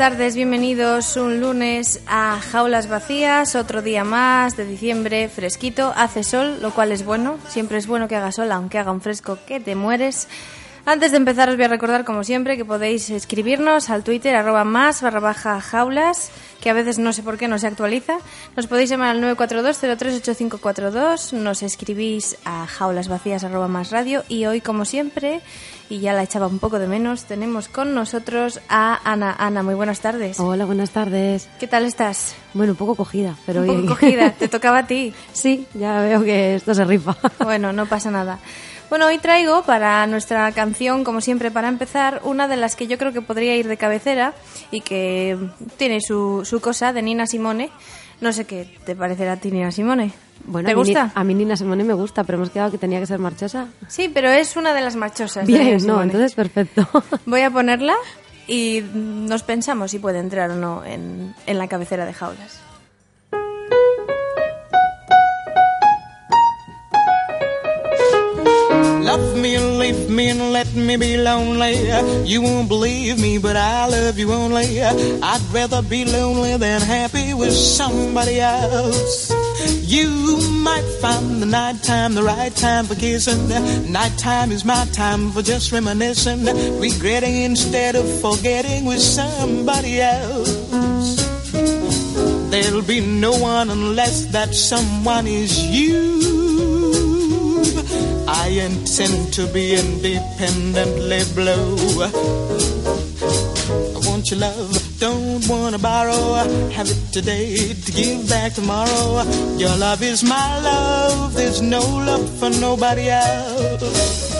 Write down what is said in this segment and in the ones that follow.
Tardes, bienvenidos un lunes a Jaulas Vacías, otro día más de diciembre, fresquito, hace sol, lo cual es bueno, siempre es bueno que haga sol, aunque haga un fresco que te mueres. Antes de empezar os voy a recordar, como siempre, que podéis escribirnos al Twitter, arroba más, barra baja jaulas, que a veces no sé por qué no se actualiza. Nos podéis llamar al 942-038542, nos escribís a jaulasvacías, arroba más radio, y hoy, como siempre, y ya la echaba un poco de menos, tenemos con nosotros a Ana. Ana, muy buenas tardes. Hola, buenas tardes. ¿Qué tal estás? Bueno, un poco cogida, pero Un poco bien. cogida, te tocaba a ti. Sí, ya veo que esto se rifa. Bueno, no pasa nada. Bueno, hoy traigo para nuestra canción, como siempre, para empezar, una de las que yo creo que podría ir de cabecera y que tiene su, su cosa de Nina Simone. No sé qué te parecerá a ti, Nina Simone. Bueno, ¿Te a mí gusta? A mí Nina Simone me gusta, pero hemos quedado que tenía que ser marchosa. Sí, pero es una de las marchosas. de Nina Bien, no, entonces perfecto. Voy a ponerla y nos pensamos si puede entrar o no en, en la cabecera de jaulas. Love me and leave me and let me be lonely. You won't believe me, but I love you only. I'd rather be lonely than happy with somebody else. You might find the night time the right time for kissing. Night time is my time for just reminiscing, regretting instead of forgetting with somebody else. There'll be no one unless that someone is you. I intend to be independently blue. I want your love, don't wanna borrow. Have it today to give back tomorrow. Your love is my love, there's no love for nobody else.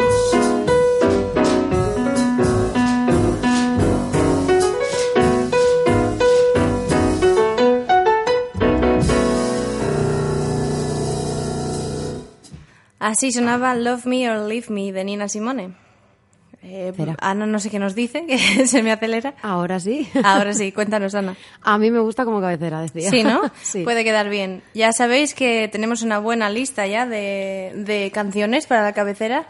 Así sonaba Love Me or Leave Me de Nina Simone. Eh. Ana no sé qué nos dice, que se me acelera. Ahora sí. Ahora sí, cuéntanos, Ana. A mí me gusta como cabecera, decía. Sí, ¿no? sí. Puede quedar bien. Ya sabéis que tenemos una buena lista ya de, de canciones para la cabecera.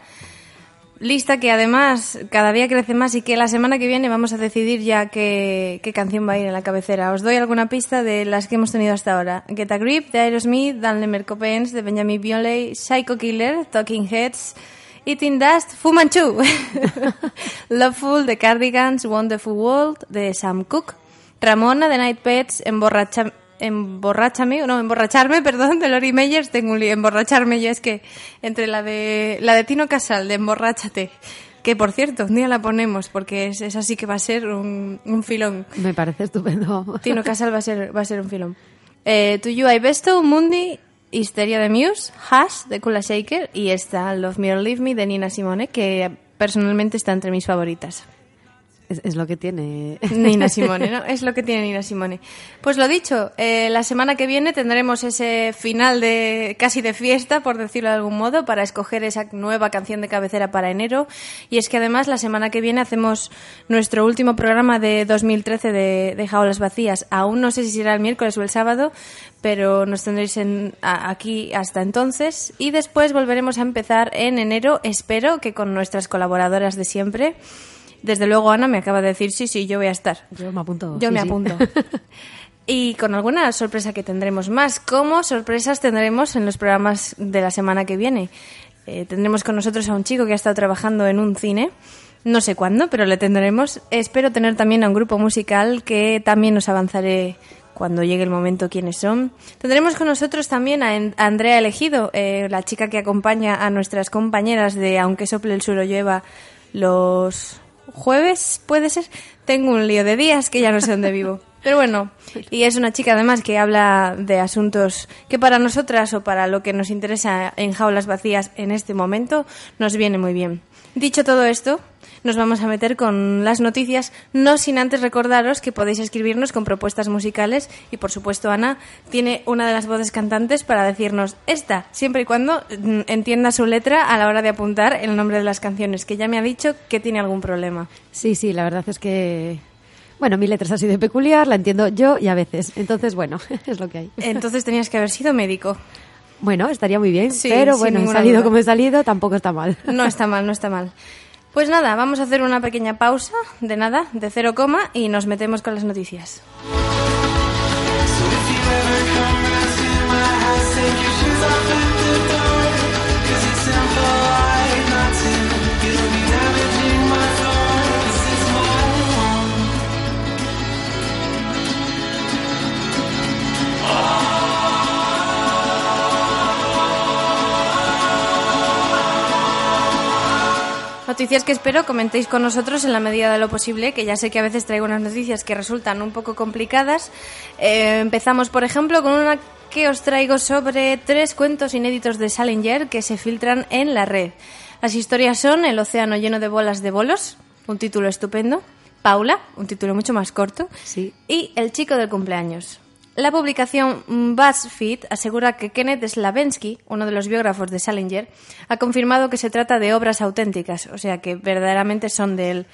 Lista que además cada día crece más y que la semana que viene vamos a decidir ya qué, qué canción va a ir en la cabecera. Os doy alguna pista de las que hemos tenido hasta ahora. Get a Grip de Aerosmith, Dan Lemer Coppens de Benjamin Biolay, Psycho Killer, Talking Heads, Eating Dust, Fu Manchu, Loveful de Cardigans, Wonderful World de Sam Cooke, Ramona de Night Pets, Emborracha, Emborrachame, no, Emborracharme, perdón, de Lori Meyers, tengo un lío, Emborracharme, ya es que entre la de, la de Tino Casal, de Emborráchate, que por cierto, un día la ponemos, porque es, esa sí que va a ser un, un filón. Me parece estupendo. Tino Casal va a ser, va a ser un filón. Eh, To You I Besto, Mundi, Histeria de Muse, Hash de Kula Shaker y esta Love Me or Leave Me de Nina Simone, que personalmente está entre mis favoritas. Es, es lo que tiene. Nina Simone, ¿no? Es lo que tiene Nina Simone. Pues lo dicho, eh, la semana que viene tendremos ese final de casi de fiesta, por decirlo de algún modo, para escoger esa nueva canción de cabecera para enero. Y es que además la semana que viene hacemos nuestro último programa de 2013 de, de Jaulas Vacías. Aún no sé si será el miércoles o el sábado, pero nos tendréis en- a- aquí hasta entonces. Y después volveremos a empezar en enero, espero que con nuestras colaboradoras de siempre. Desde luego Ana me acaba de decir, sí, sí, yo voy a estar. Yo me apunto. Yo sí, me sí. apunto. Y con alguna sorpresa que tendremos más, como sorpresas tendremos en los programas de la semana que viene. Eh, tendremos con nosotros a un chico que ha estado trabajando en un cine, no sé cuándo, pero le tendremos. Espero tener también a un grupo musical que también os avanzaré cuando llegue el momento quiénes son. Tendremos con nosotros también a Andrea Elegido, eh, la chica que acompaña a nuestras compañeras de Aunque sople el suelo llueva los jueves, puede ser. Tengo un lío de días que ya no sé dónde vivo. Pero bueno, y es una chica además que habla de asuntos que para nosotras o para lo que nos interesa en jaulas vacías en este momento nos viene muy bien. Dicho todo esto, nos vamos a meter con las noticias, no sin antes recordaros que podéis escribirnos con propuestas musicales y por supuesto Ana tiene una de las voces cantantes para decirnos esta, siempre y cuando mm, entienda su letra a la hora de apuntar el nombre de las canciones, que ya me ha dicho que tiene algún problema. Sí, sí, la verdad es que. Bueno, mi letra es así de peculiar, la entiendo yo y a veces. Entonces, bueno, es lo que hay. Entonces tenías que haber sido médico. Bueno, estaría muy bien, Sí, pero bueno, he salido duda. como he salido, tampoco está mal. No está mal, no está mal. Pues nada, vamos a hacer una pequeña pausa, de nada, de cero coma, y nos metemos con las noticias. Noticias que espero comentéis con nosotros en la medida de lo posible, que ya sé que a veces traigo unas noticias que resultan un poco complicadas. Eh, empezamos, por ejemplo, con una que os traigo sobre tres cuentos inéditos de Salinger que se filtran en la red. Las historias son El océano lleno de bolas de bolos, un título estupendo, Paula, un título mucho más corto, Sí. y El chico del cumpleaños. La publicación BuzzFeed asegura que Kenneth Slavensky, uno de los biógrafos de Salinger, ha confirmado que se trata de obras auténticas, o sea que verdaderamente son de él.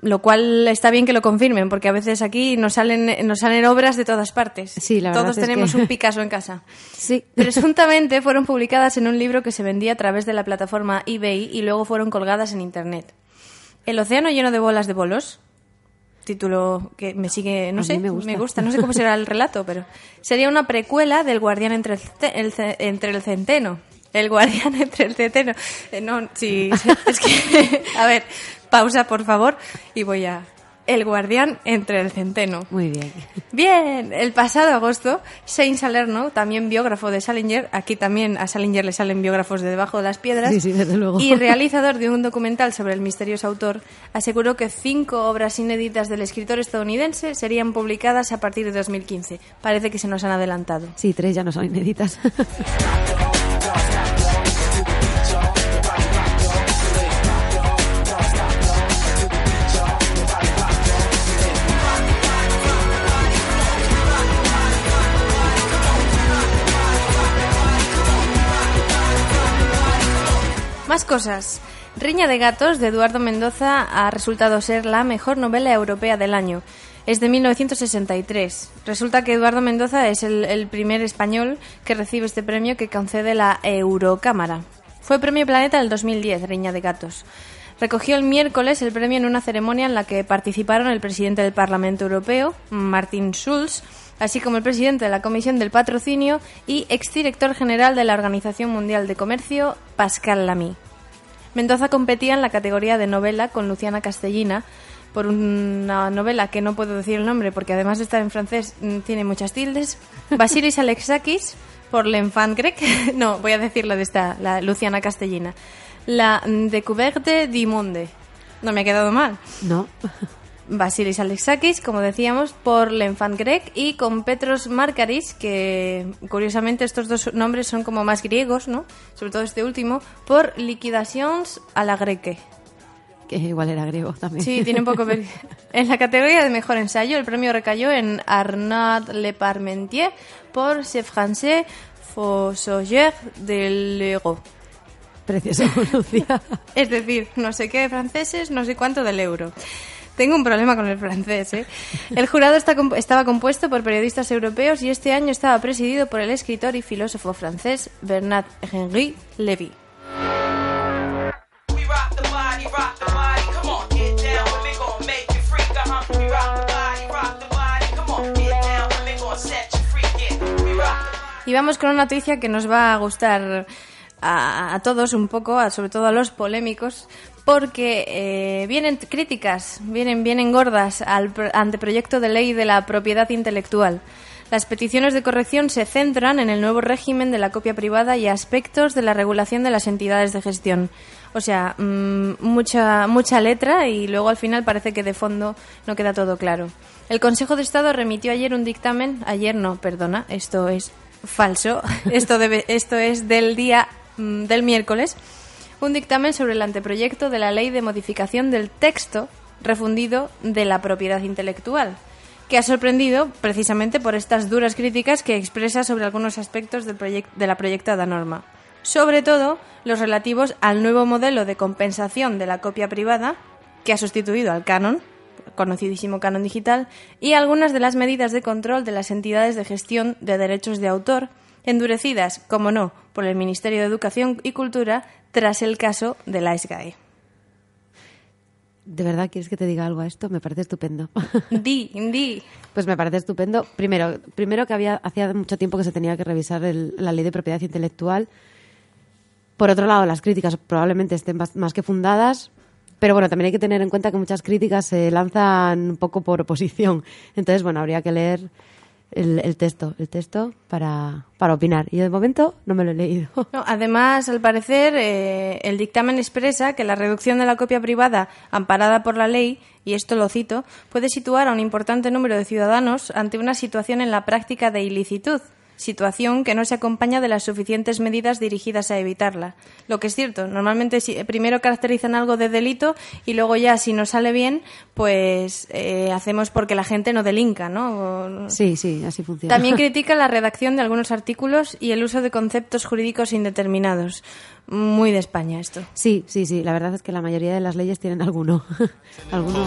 Lo cual está bien que lo confirmen, porque a veces aquí nos salen, nos salen obras de todas partes. Sí, la verdad Todos es tenemos que- un Picasso en casa. Sí. Presuntamente fueron publicadas en un libro que se vendía a través de la plataforma eBay y luego fueron colgadas en Internet. El océano lleno de bolas de bolos. Título que me sigue, no A sé, me gusta. no sé cómo será el relato, pero sería una precuela del guardián entre el, el entre el centeno. El guardián entre el centeno. Eh, no, sí, es que, a ver, pausa por favor y voy a, El guardián entre el centeno. Muy bien. Bien, el pasado agosto, Shane Salerno, también biógrafo de Salinger, aquí también a Salinger le salen biógrafos de debajo de las piedras, Sí, sí, desde luego. y realizador de un documental sobre el misterioso autor, aseguró que cinco obras inéditas del escritor estadounidense serían publicadas a partir de 2015. Parece que se nos han adelantado. Sí, tres ya no son inéditas. Más cosas. Riña de gatos de Eduardo Mendoza ha resultado ser la mejor novela europea del año. Es de 1963. Resulta que Eduardo Mendoza es el, primer español que recibe este premio que concede la Eurocámara. Fue Premio Planeta del 2010, Riña de Gatos. Recogió el miércoles el premio en una ceremonia en la que participaron el presidente del Parlamento Europeo, Martin Schulz, así como el presidente de la Comisión del Patrocinio y exdirector general de la Organización Mundial de Comercio, Pascal Lamy. Mendoza competía en la categoría de novela con Luciana Castellina por una novela que no puedo decir el nombre porque además de estar en francés mm, tiene muchas tildes. Basilis Alexakis por L'Enfant Grec. No, voy a decir la de esta, la Luciana Castellina. La Découverte du Monde. No me ha quedado mal. No. Basilis Alexakis, como decíamos, por L'Enfant Grec y con Petros Markaris, que curiosamente estos dos nombres son como más griegos, ¿no? Sobre todo este último, por Liquidations a la Greque. Que igual era griego también. Sí, tiene un poco... ver- En la categoría de mejor ensayo, el premio recayó en Arnaud Le Parmentier por Ce Français Fossoyer de l'Euro. Precioso, Lucía. Es decir, no sé qué de franceses, no sé cuánto del euro. Tengo un problema con el francés, ¿eh? El jurado está comp- estaba compuesto por periodistas europeos y este año estaba presidido por el escritor y filósofo francés make you freak. Uh-huh. Y vamos con una noticia que nos va a gustar a, a todos un poco, a- sobre todo a los polémicos, porque eh, vienen críticas, vienen, vienen gordas al pro- anteproyecto de ley de la propiedad intelectual. Las peticiones de corrección se centran en el nuevo régimen de la copia privada y aspectos de la regulación de las entidades de gestión. O sea, mm, mucha, mucha letra y luego al final parece que de fondo no queda todo claro. El Consejo de Estado remitió ayer un dictamen, ayer no, perdona, esto es falso, esto, debe, esto es del día mm, del miércoles, un dictamen sobre el anteproyecto de la ley de modificación del texto refundido de la propiedad intelectual, que ha sorprendido precisamente por estas duras críticas que expresa sobre algunos aspectos del de la proyectada norma. Sobre todo los relativos al nuevo modelo de compensación de la copia privada, que ha sustituido al canon, conocidísimo canon digital, y algunas de las medidas de control de las entidades de gestión de derechos de autor, endurecidas, como no, por el Ministerio de Educación y Cultura tras el caso de la SGAE. ¿De verdad quieres que te diga algo a esto? Me parece estupendo. Di, di. Pues me parece estupendo. Primero, primero que había hacía mucho tiempo que se tenía que revisar el- la ley de propiedad intelectual. Por otro lado, las críticas probablemente estén bas- más que fundadas, pero bueno, también hay que tener en cuenta que muchas críticas se lanzan un poco por oposición. Entonces, bueno, habría que leer el, el texto, el texto para, para opinar. Y de momento no me lo he leído. No, además, al parecer, eh, el dictamen expresa que la reducción de la copia privada amparada por la ley, y esto lo cito, puede situar a un importante número de ciudadanos ante una situación en la práctica de ilicitud, situación que no se acompaña de las suficientes medidas dirigidas a evitarla. Lo que es cierto, normalmente si- primero caracterizan algo de delito y luego ya, si no sale bien, pues eh, hacemos porque la gente no delinca, ¿no? O- Sí, sí, así funciona. también critica la redacción de algunos artículos y el uso de conceptos jurídicos indeterminados. Muy de España esto. Sí, sí, sí. La verdad es que la mayoría de las leyes tienen alguno. alguno.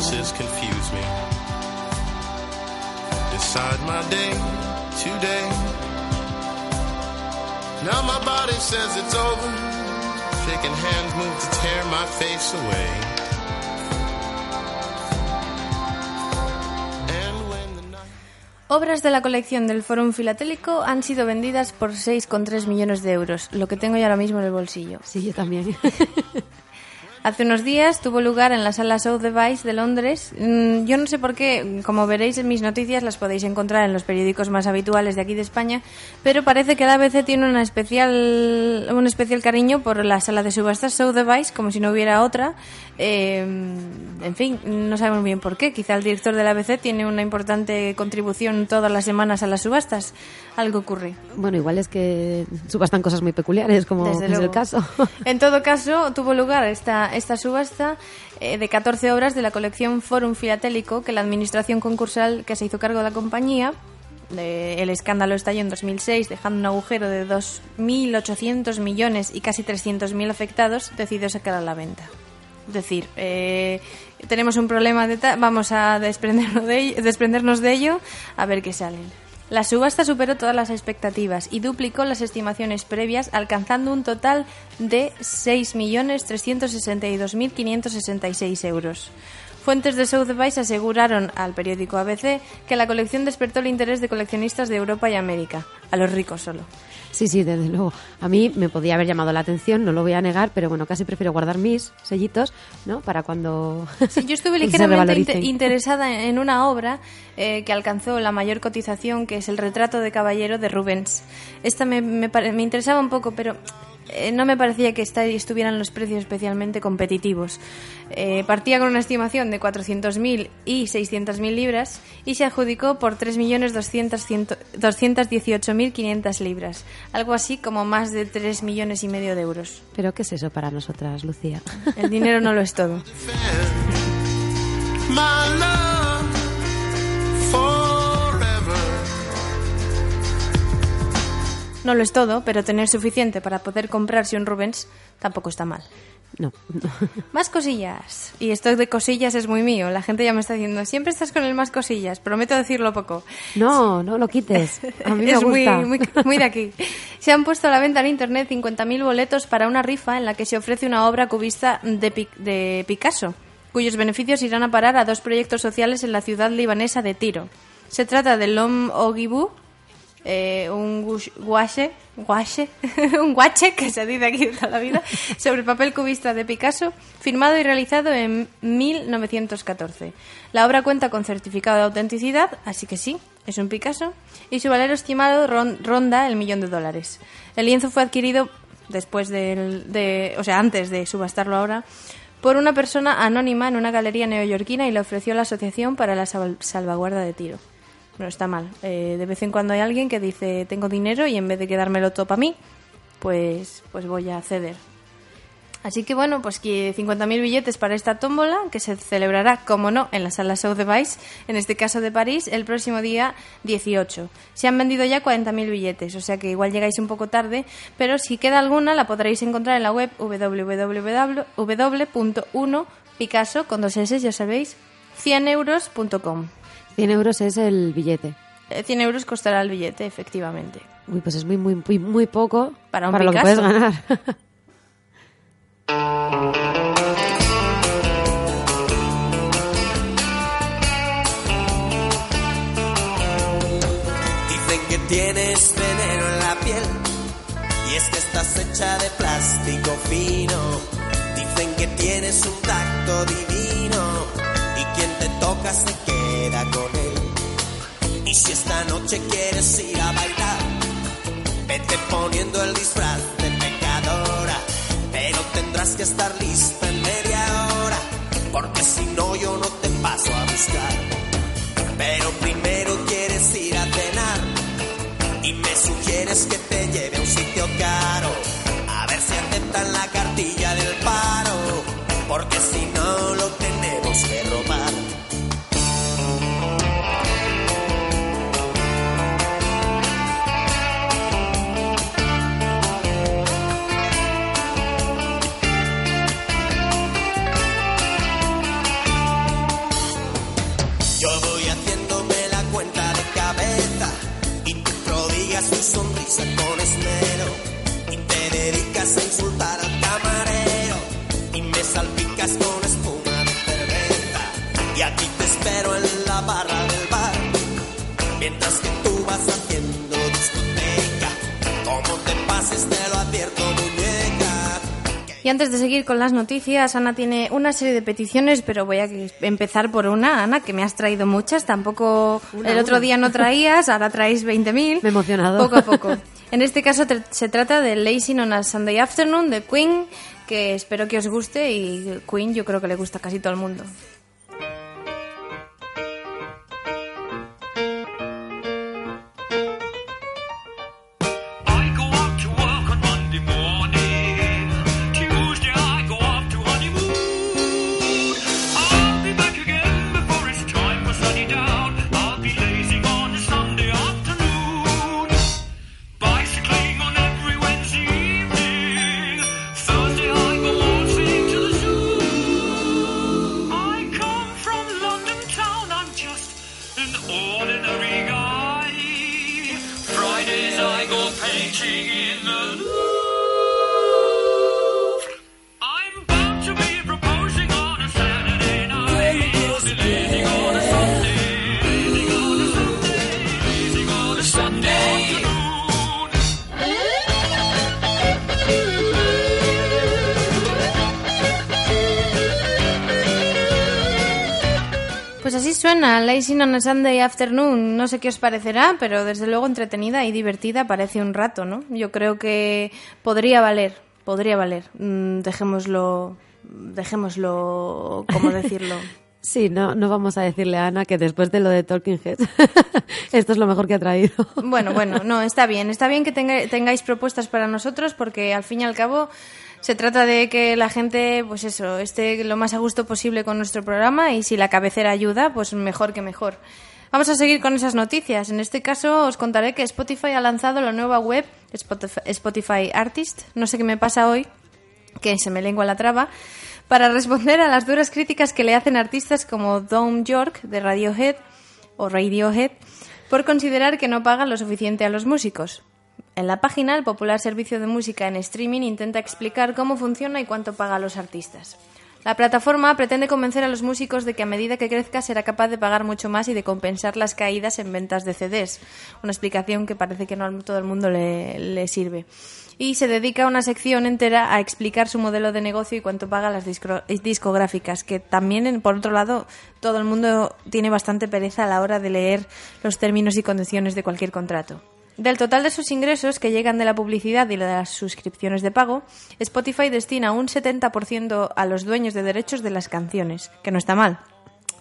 Now my body says it's over. Shaking hands move to tear my face away. And when the night Obras de la colección del Fórum Filatélico han sido vendidas por 6,3 millones de euros, lo que tengo yo ahora mismo en el bolsillo. Sí, yo también. Hace unos días tuvo lugar en la sala South Device de Londres. Mm, Yo no sé por qué, como veréis en mis noticias, las podéis encontrar en los periódicos más habituales de aquí de España, pero parece que la ABC tiene una especial, un especial cariño por la sala de subastas South Device, como si no hubiera otra. Eh, en fin, no sabemos bien por qué. Quizá el director de la ABC tiene una importante contribución todas las semanas a las subastas. Algo ocurre. Bueno, igual es que subastan cosas muy peculiares, como Desde es el caso. En todo caso, tuvo lugar esta, esta subasta eh, de 14 obras de la colección Forum Filatélico que la administración concursal que se hizo cargo de la compañía. eh, el escándalo estalló en 2006, dejando un agujero de 2.800 millones y casi 300.000 afectados, decidió sacar a la venta. Es decir, eh, tenemos un problema de ta- vamos a desprendernos de, ello, desprendernos de ello a ver qué sale. La subasta superó todas las expectativas y duplicó las estimaciones previas, alcanzando un total de 6.362.566 euros. Fuentes de Sotheby's aseguraron al periódico ABC que la colección despertó el interés de coleccionistas de Europa y América, a los ricos solo. Sí, sí, desde luego. A mí me podía haber llamado la atención, no lo voy a negar, pero bueno, casi prefiero guardar mis sellitos, ¿no? Para cuando Sí, yo estuve ligeramente interesada en una obra eh, que alcanzó la mayor cotización, que es el retrato de caballero de Rubens. Esta me, me me interesaba un poco, pero eh, no me parecía que estuvieran los precios especialmente competitivos. Eh, partía con una estimación de 400.000 y 600.000 libras y se adjudicó por 3.218.500 libras, algo así como más de 3 millones y medio de euros. Pero ¿qué es eso para nosotras, Lucía? El dinero no lo es todo. No lo es todo, pero tener suficiente para poder comprarse un Rubens tampoco está mal. No. Más cosillas. Y esto de cosillas es muy mío. La gente ya me está diciendo, siempre estás con el más cosillas. Prometo decirlo poco. No, no lo quites. A mí me es muy, gusta. muy, muy de aquí. Se han puesto a la venta en internet 50.000 boletos para una rifa en la que se ofrece una obra cubista de, de Picasso, cuyos beneficios irán a parar a dos proyectos sociales en la ciudad libanesa de Tiro. Se trata del Lom Ogibu, eh, un guache, guache, un guache que se dice aquí toda la vida, sobre papel cubista de Picasso, firmado y realizado en 1914. La obra cuenta con certificado de autenticidad, así que sí, es un Picasso, y su valor estimado ron- ronda el millón de dólares. El lienzo fue adquirido después del, de, o sea, antes de subastarlo ahora, por una persona anónima en una galería neoyorquina y le ofreció la Asociación para la Sal- Salvaguarda de Tiro. No está mal. Eh, de vez en cuando hay alguien que dice tengo dinero y en vez de quedármelo todo para mí, pues, pues voy a ceder. Así que bueno, pues que 50.000 billetes para esta tómbola, que se celebrará, como no, en la sala South Device, en este caso de París, el próximo día 18. Se han vendido ya 40.000 billetes, o sea que igual llegáis un poco tarde, pero si queda alguna la podréis encontrar en la web www.1picasso, con dos S, ya sabéis, 100euros.com. 100 euros es el billete. Eh, 100 euros costará el billete, efectivamente. Uy, pues es muy, muy, muy, muy poco Para un lo que puedes ganar. Dicen que tienes veneno en la piel y es que estás hecha de plástico fino. Dicen que tienes un tacto divino y quien te toca se queda Y si esta noche quieres ir a bailar, vete poniendo el disfraz de pecadora, pero tendrás que estar lista en media hora, porque si no yo no te paso a buscar. Pero primero quieres ir a cenar y me sugieres que te lleve a un sitio caro. A ver si aceptan la cartilla del paro, porque si no a insultar al camarero y me salpicas con espuma de cerveza y aquí te espero en la barra del bar mientras que tú vas haciendo discoteca como te pases te lo advierto muñeca que Y antes de seguir con las noticias, Ana tiene una serie de peticiones, pero voy a empezar por una, Ana, que me has traído muchas. Tampoco el otro día no traías, ahora traéis 20.000. Me he emocionado. Poco a poco. En este caso se trata de Lazy on a Sunday Afternoon de Queen, que espero que os guste y Queen yo creo que le gusta casi todo el mundo. Lazy on a Sunday Afternoon. No sé qué os parecerá, pero desde luego entretenida y divertida parece un rato, ¿no? Yo creo que podría valer, podría valer. Mm, dejémoslo, dejémoslo, ¿cómo decirlo? Sí, no, no vamos a decirle a Ana que después de lo de Talking Heads, esto es lo mejor que ha traído. Bueno, bueno, no, está bien. Está bien que tengáis propuestas para nosotros porque al fin y al cabo se trata de que la gente, pues eso, esté lo más a gusto posible con nuestro programa y si la cabecera ayuda, pues mejor que mejor. Vamos a seguir con esas noticias. En este caso os contaré que Spotify ha lanzado la nueva web Spotify, Spotify Artist. No sé qué me pasa hoy, que se me lengua la traba, para responder a las duras críticas que le hacen artistas como Dom York de Radiohead o Radiohead por considerar que no pagan lo suficiente a los músicos. En la página, el popular servicio de música en streaming intenta explicar cómo funciona y cuánto paga a los artistas. La plataforma pretende convencer a los músicos de que a medida que crezca será capaz de pagar mucho más y de compensar las caídas en ventas de CDs. Una explicación que parece que no a todo el mundo le, le sirve. Y se dedica una sección entera a explicar su modelo de negocio y cuánto paga las discográficas, que también, por otro lado, todo el mundo tiene bastante pereza a la hora de leer los términos y condiciones de cualquier contrato. Del total de sus ingresos que llegan de la publicidad y de las suscripciones de pago, Spotify destina un 70% a los dueños de derechos de las canciones, que no está mal.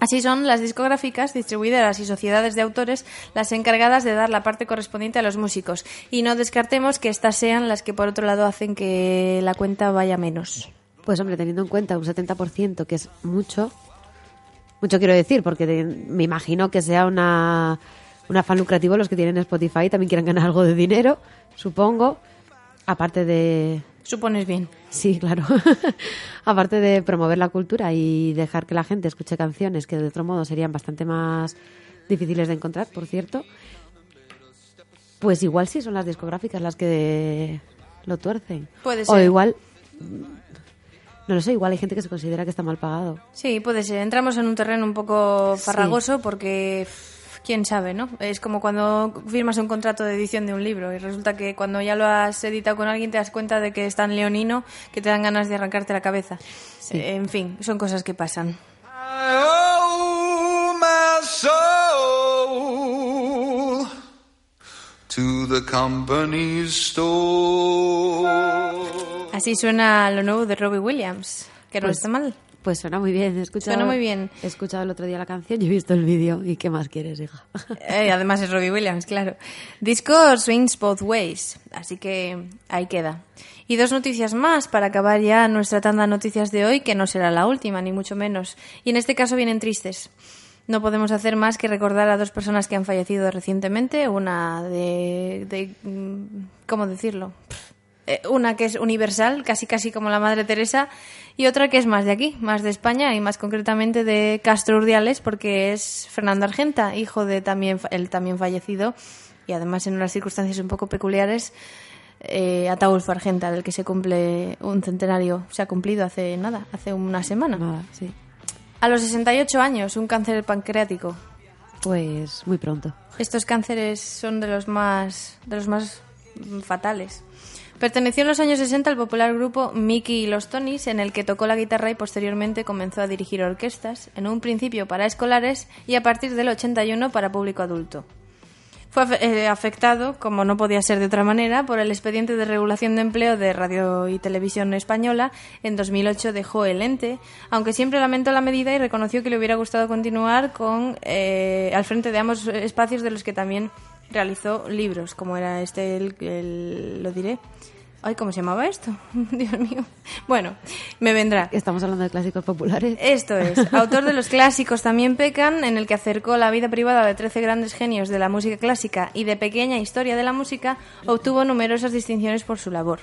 Así son las discográficas, distribuidoras y sociedades de autores las encargadas de dar la parte correspondiente a los músicos. Y no descartemos que estas sean las que por otro lado hacen que la cuenta vaya menos. Pues hombre, teniendo en cuenta un 70%, que es mucho, mucho quiero decir, porque me imagino que sea una, un afán lucrativo los que tienen Spotify, también quieran ganar algo de dinero, supongo, aparte de... Supones bien. Sí, claro. aparte de promover la cultura y dejar que la gente escuche canciones que de otro modo serían bastante más difíciles de encontrar, por cierto. Pues igual sí son las discográficas las que lo tuercen. Puede O ser. igual no lo sé, igual hay gente que se considera que está mal pagado. Sí, puede ser. Entramos en un terreno un poco farragoso porque quién sabe, ¿no? Es como cuando firmas un contrato de edición de un libro y resulta que cuando ya lo has editado con alguien te das cuenta de que es tan leonino que te dan ganas de arrancarte la cabeza. Eh, en fin, son cosas que pasan. I owe my soul to the company store. Así suena lo nuevo de Robbie Williams, que no Pues- está mal. Pues suena muy bien. He escuchado, Suena muy bien. He escuchado el otro día la canción y he visto el vídeo. ¿Y qué más quieres, hija? Eh, además es Robbie Williams, claro. Disco Swings Both Ways, así que ahí queda. Y dos noticias más para acabar ya nuestra tanda de noticias de hoy, que no será la última, ni mucho menos. Y en este caso vienen tristes. No podemos hacer más que recordar a dos personas que han fallecido recientemente. Una de... de mm, ¿Cómo decirlo? Una que es universal, casi casi como la Madre Teresa, y otra que es más de aquí, más de España y más concretamente de Castro Urdiales, porque es Fernando Argenta, hijo de también el también fallecido y además en unas circunstancias un poco peculiares, eh, Ataulfo Argenta, del que se cumple un centenario, se ha cumplido hace nada, hace una semana. Nada, sí. A los 68 años, un cáncer pancreático. Pues muy pronto. Estos cánceres son de los más, de los más fatales. Perteneció en los años 60 al popular grupo Mickey y los Tonys, en el que tocó la guitarra y posteriormente comenzó a dirigir orquestas, en un principio para escolares y a partir del 81 para público adulto. Fue eh, afectado, como no podía ser de otra manera, por el expediente de regulación de empleo de Radio y Televisión Española. En 2008 dejó el ente, aunque siempre lamentó la medida y reconoció que le hubiera gustado continuar con, eh, al frente de ambos espacios de los que también realizó libros, como era este, el, el- lo diré. Ay, ¿cómo se llamaba esto? Dios mío. Bueno, me vendrá. Estamos hablando de clásicos populares. Esto es, autor de los clásicos También pecan, en el que acercó la vida privada de 13 grandes genios de la música clásica y de pequeña historia de la música, obtuvo numerosas distinciones por su labor.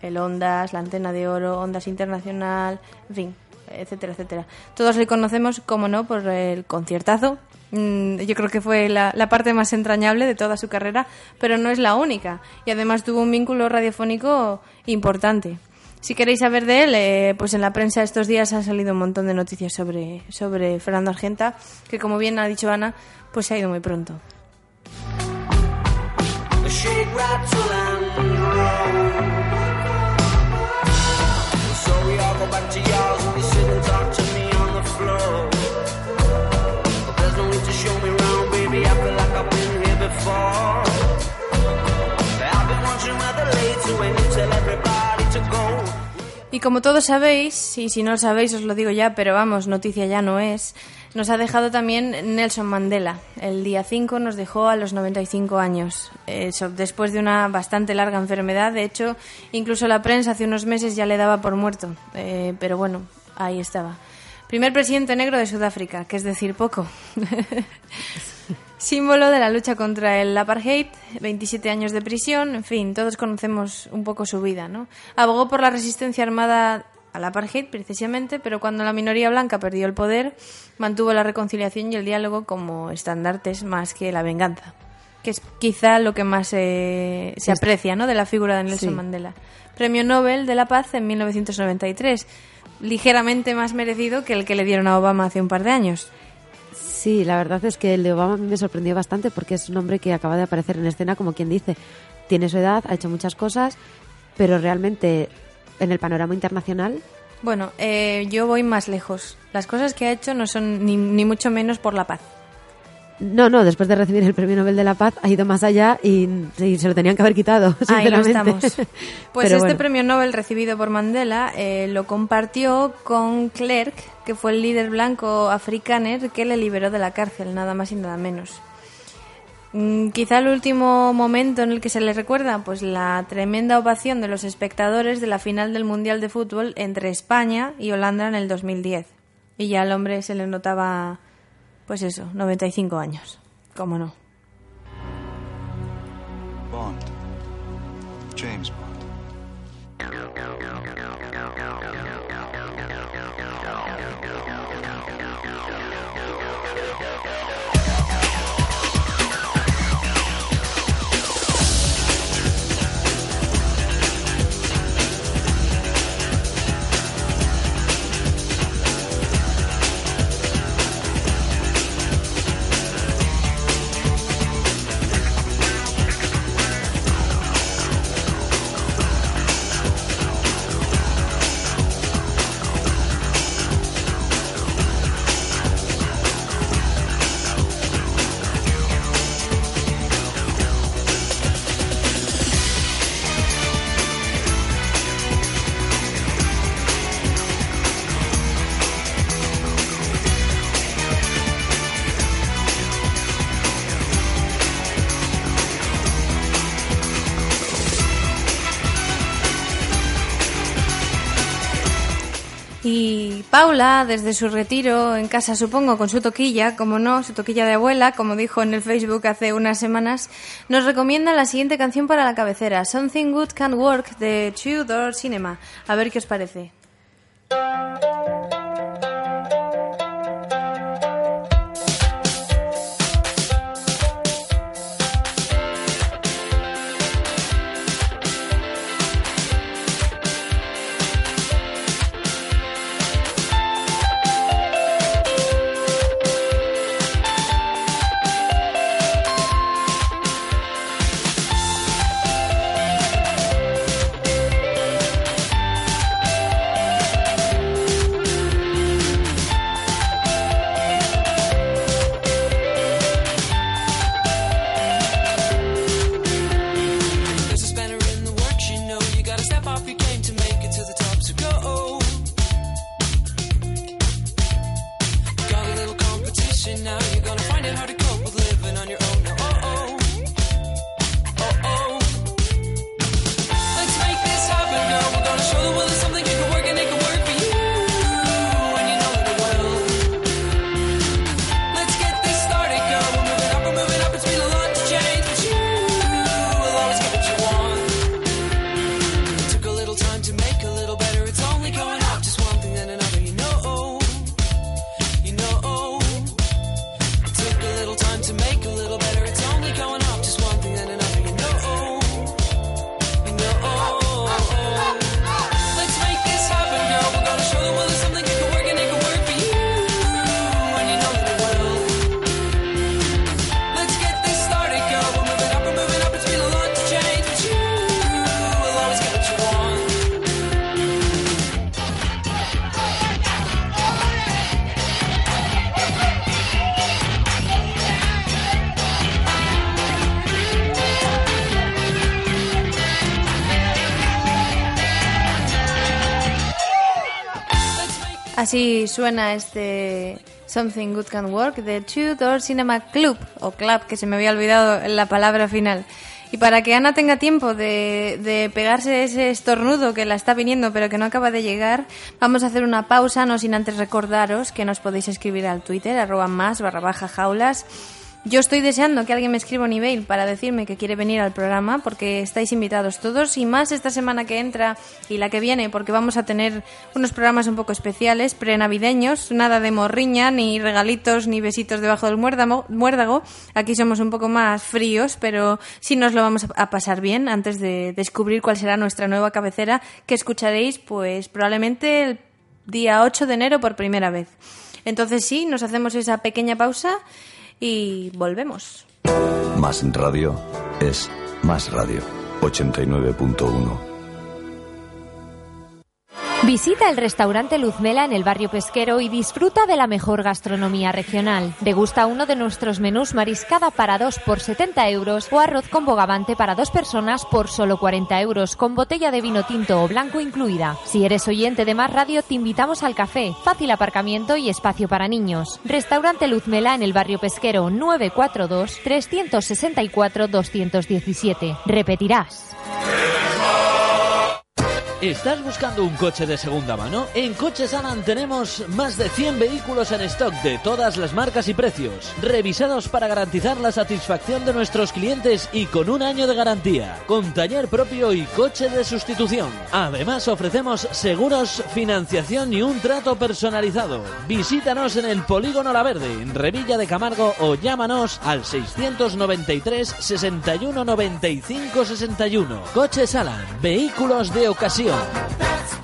El Ondas, la Antena de Oro, Ondas Internacional, en fin, etcétera, etcétera. Todos le conocemos, como no, por el conciertazo. Mm, Yo creo que fue la, parte más entrañable de toda su carrera, pero no es la única. Y además tuvo un vínculo radiofónico importante. Si queréis saber de él, eh, pues en la prensa estos días han salido un montón de noticias sobre, sobre Fernando Argenta, que como bien ha dicho Ana, pues se ha ido muy pronto. Y como todos sabéis, y si no lo sabéis os lo digo ya, pero vamos, noticia ya no es, nos ha dejado también Nelson Mandela. El día 5 nos dejó a los 95 años, después de una bastante larga enfermedad. De hecho, incluso la prensa hace unos meses ya le daba por muerto. Eh, pero bueno, ahí estaba. Primer presidente negro de Sudáfrica, que es decir poco. Símbolo de la lucha contra el apartheid, 27 años de prisión, en fin, todos conocemos un poco su vida, ¿no? Abogó por la resistencia armada al apartheid, precisamente, pero cuando la minoría blanca perdió el poder, mantuvo la reconciliación y el diálogo como estandartes más que la venganza, que es quizá lo que más eh, se aprecia, ¿no?, de la figura de Nelson Sí. Mandela. Premio Nobel de la Paz en 1993, ligeramente más merecido que el que le dieron a Obama hace un par de años. Sí, la verdad es que el de Obama a mí me sorprendió bastante porque es un hombre que acaba de aparecer en escena, como quien dice, tiene su edad, ha hecho muchas cosas, pero realmente en el panorama internacional Bueno, eh, yo voy más lejos. Las cosas que ha hecho no son ni, ni mucho menos por la paz. No, no, después de recibir el Premio Nobel de la Paz ha ido más allá y, y se lo tenían que haber quitado, Ahí lo sinceramente. estamos. Pues este bueno. premio Nobel recibido por Mandela eh, lo compartió con Clerk, que fue el líder blanco africáner que le liberó de la cárcel, nada más y nada menos. Mm, Quizá el último momento en el que se le recuerda, pues la tremenda ovación de los espectadores de la final del Mundial de Fútbol entre España y Holanda en el 2010. Y ya al hombre se le notaba, pues eso, 95 años. ¿Cómo no? Bond. James Bond. Y Paula, desde su retiro en casa, supongo, con su toquilla, como no, su toquilla de abuela, como dijo en el Facebook hace unas semanas, nos recomienda la siguiente canción para la cabecera, Something Good Can Work, de Tudor Cinema. A ver qué os parece. Así suena este Something Good Can Work de Two Door Cinema Club, o Club, que se me había olvidado la palabra final. Y para que Ana tenga tiempo de, de pegarse ese estornudo que la está viniendo pero que no acaba de llegar, vamos a hacer una pausa, no sin antes recordaros que nos podéis escribir al Twitter, arroba más barra baja jaulas. Yo estoy deseando que alguien me escriba un email para decirme que quiere venir al programa porque estáis invitados todos y más esta semana que entra y la que viene porque vamos a tener unos programas un poco especiales, prenavideños, nada de morriña, ni regalitos, ni besitos debajo del muérdago. Aquí somos un poco más fríos, pero sí nos lo vamos a pasar bien antes de descubrir cuál será nuestra nueva cabecera que escucharéis pues probablemente el día 8 de enero por primera vez. Entonces sí, nos hacemos esa pequeña pausa y volvemos. Más radio es más radio. 89.1. Visita el restaurante Luzmela en el barrio pesquero y disfruta de la mejor gastronomía regional. Degusta uno de nuestros menús mariscada para dos por 70 euros o arroz con bogavante para dos personas por solo 40 euros, con botella de vino tinto o blanco incluida. Si eres oyente de Más Radio, te invitamos al café, fácil aparcamiento y espacio para niños. Restaurante Luzmela en el barrio pesquero 942-364-217. Repetirás. ¿Estás buscando un coche de segunda mano? En Coches Alan tenemos más de 100 vehículos en stock de todas las marcas y precios, revisados para garantizar la satisfacción de nuestros clientes y con un año de garantía, con taller propio y coche de sustitución. Además ofrecemos seguros, financiación y un trato personalizado. Visítanos en el Polígono La Verde, en Revilla de Camargo o llámanos al 693 61 95 61. Coches Alan, vehículos de ocasión. That's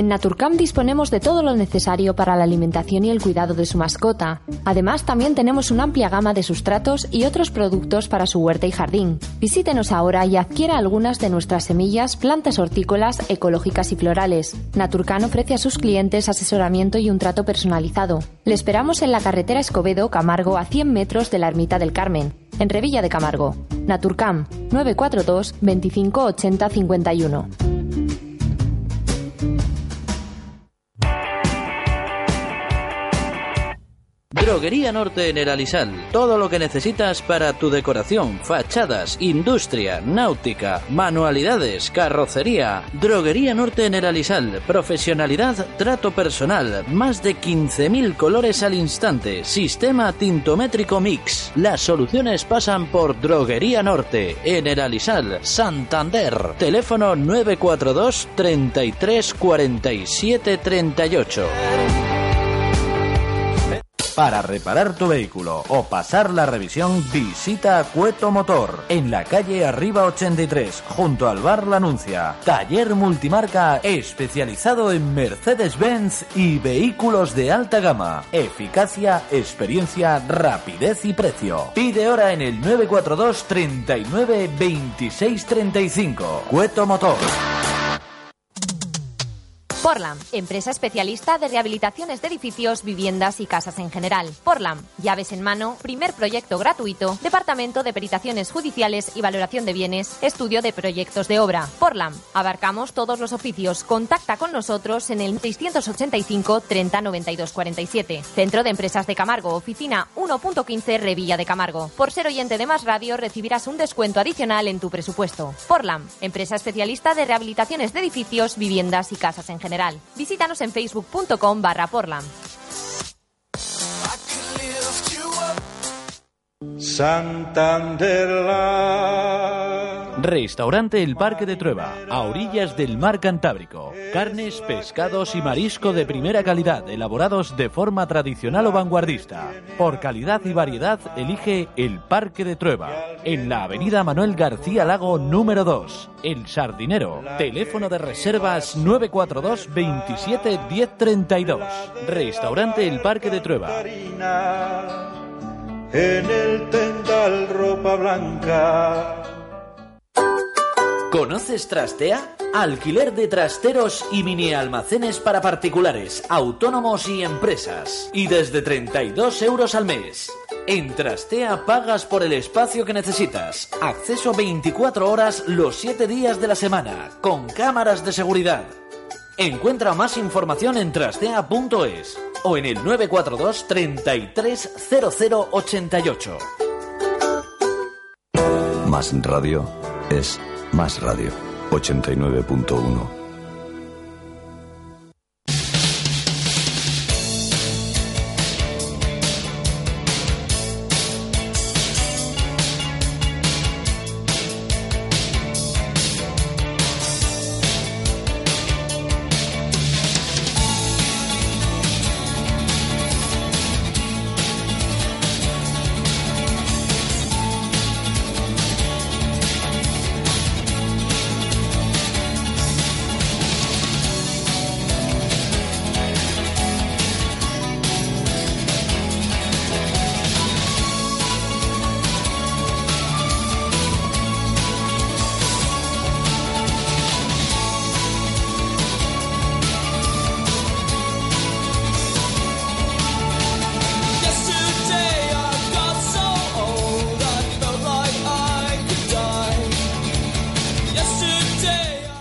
En Naturcam disponemos de todo lo necesario para la alimentación y el cuidado de su mascota. Además, también tenemos una amplia gama de sustratos y otros productos para su huerta y jardín. Visítenos ahora y adquiera algunas de nuestras semillas, plantas hortícolas, ecológicas y florales. Naturcam ofrece a sus clientes asesoramiento y un trato personalizado. Le esperamos en la carretera Escobedo, Camargo, a 100 metros de la Ermita del Carmen, en Revilla de Camargo. Naturcam 942 25 80 51. Droguería Norte en el Alisal. Todo lo que necesitas para tu decoración, fachadas, industria, náutica, manualidades, carrocería. Droguería Norte en el Alisal. Profesionalidad, trato personal. Más de 15.000 colores al instante. Sistema tintométrico mix. Las soluciones pasan por Droguería Norte en el Alisal, Santander. Teléfono 942 33 47 38. Para reparar tu vehículo o pasar la revisión, visita Cueto Motor en la calle Arriba 83, junto al bar La Anuncia. Taller multimarca especializado en Mercedes-Benz y vehículos de alta gama. Eficacia, experiencia, rapidez y precio. Pide hora en el 942 39 26 35. Cueto Motor. Porlam, empresa especialista de rehabilitaciones de edificios, viviendas y casas en general. Porlam, llaves en mano, primer proyecto gratuito, departamento de peritaciones judiciales y valoración de bienes, estudio de proyectos de obra. Porlam, abarcamos todos los oficios. Contacta con nosotros en el 685 30 92 47. Centro de Empresas de Camargo, oficina 1.15 Revilla de Camargo. Por ser oyente de Más Radio recibirás un descuento adicional en tu presupuesto. Porlam, empresa especialista de rehabilitaciones de edificios, viviendas y casas en general. Visítanos en facebook.com barra Porlam. Santander. Restaurante El Parque de Trueba, a orillas del mar Cantábrico. Carnes, pescados y marisco de primera calidad, elaborados de forma tradicional o vanguardista. Por calidad y variedad, elige El Parque de Trueba, en la avenida Manuel García Lago número 2, El Sardinero. Teléfono de reservas 942 27 1032. Restaurante El Parque de Trueba. En el tendal ropa blanca. ¿Conoces Trastea? Alquiler de trasteros y mini almacenes para particulares, autónomos y empresas. Y desde 32 euros al mes. En Trastea pagas por el espacio que necesitas. Acceso 24 horas los 7 días de la semana, con cámaras de seguridad. Encuentra más información en trastea.es o en el 942 330088. Más radio es más radio. 89.1.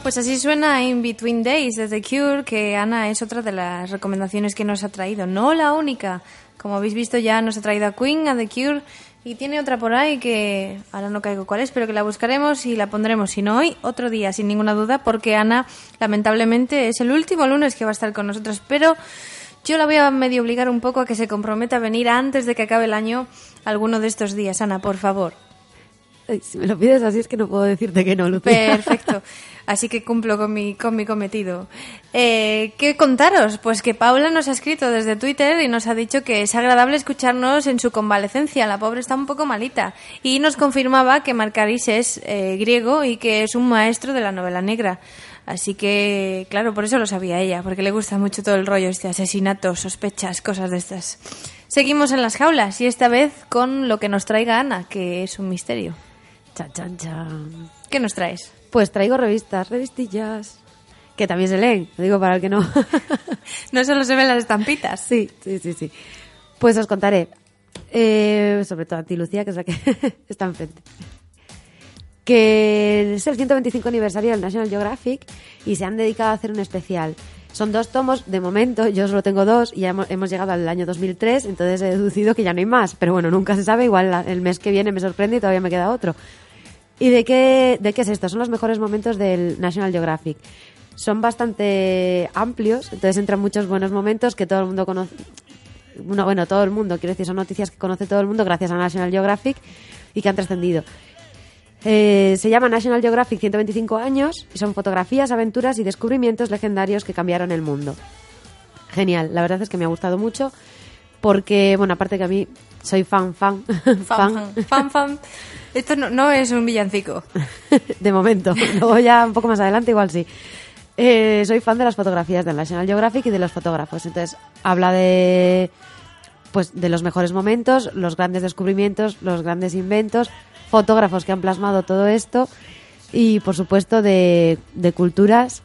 Pues así suena In Between Days de The Cure, que Ana es otra de las recomendaciones que nos ha traído. No la única. Como habéis visto, ya nos ha traído a Queen, a The Cure, y tiene otra por ahí que ahora no caigo cuál es, pero que la buscaremos y la pondremos. Si no hoy, otro día, sin ninguna duda, porque Ana, lamentablemente, es el último lunes que va a estar con nosotros. Pero yo la voy a medio obligar un poco a que se comprometa a venir antes de que acabe el año alguno de estos días. Ana, por favor. Si me lo pides así es que no puedo decirte que no, Lucía. Perfecto. Así que cumplo con mi, con mi cometido. Eh, ¿Qué contaros? Pues que Paula nos ha escrito desde Twitter y nos ha dicho que es agradable escucharnos en su convalecencia. La pobre está un poco malita. Y nos confirmaba que Marcaris es eh, griego y que es un maestro de la novela negra. Así que, claro, por eso lo sabía ella, porque le gusta mucho todo el rollo este asesinato, sospechas, cosas de estas. Seguimos en las jaulas y esta vez con lo que nos traiga Ana, que es un misterio. Chan, chan, chan. ¿Qué nos traes? Pues traigo revistas, revistillas. Que también se leen, lo digo para el que no. no solo se ven las estampitas. Sí, sí, sí, sí. Pues os contaré. Eh, sobre todo a ti, Lucía, que es la que está enfrente. Que es el 125 aniversario del National Geographic y se han dedicado a hacer un especial. Son dos tomos, de momento, yo solo tengo dos y ya hemos, hemos llegado al año 2003, entonces he deducido que ya no hay más. Pero bueno, nunca se sabe, igual la- el mes que viene me sorprende y todavía me queda otro. ¿Y de qué, de qué es esto? Son los mejores momentos del National Geographic. Son bastante amplios, entonces entran muchos buenos momentos que todo el mundo conoce. Bueno, bueno, todo el mundo, quiero decir, son noticias que conoce todo el mundo gracias a National Geographic y que han trascendido. Eh, se llama National Geographic 125 años y son fotografías, aventuras y descubrimientos legendarios que cambiaron el mundo. Genial, la verdad es que me ha gustado mucho porque, bueno, aparte que a mí soy fan, fan, Fan, fan, fan, fan. Esto no, no es un villancico. de momento. Luego ya un poco más adelante igual sí. Eh, soy fan de las fotografías del National Geographic y de los fotógrafos. Entonces habla de pues de los mejores momentos, los grandes descubrimientos, los grandes inventos, fotógrafos que han plasmado todo esto y por supuesto de, de culturas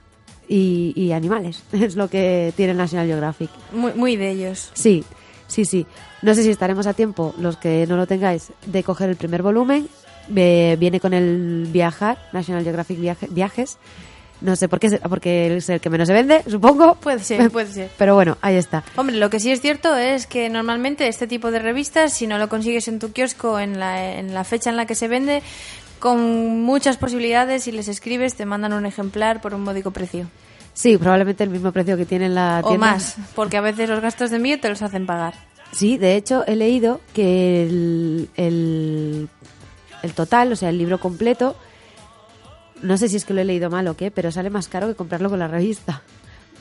y, y animales. Es lo que tiene National Geographic. Muy, muy de ellos. Sí, sí, sí. No sé si estaremos a tiempo, los que no lo tengáis, de coger el primer volumen. Ve- viene con el Viajar, National Geographic Viaje- Viajes. No sé por qué, porque es el que menos se vende, supongo. Puede ser, puede ser. Pero bueno, ahí está. Hombre, lo que sí es cierto es que normalmente este tipo de revistas, si no lo consigues en tu kiosco en la, en la fecha en la que se vende, con muchas posibilidades, si les escribes, te mandan un ejemplar por un módico precio. Sí, probablemente el mismo precio que tiene en la O tienda. más, porque a veces los gastos de envío te los hacen pagar. Sí, de hecho he leído que el, el, total, o sea, el libro completo, no sé si es que lo he leído mal o qué, pero sale más caro que comprarlo con la revista.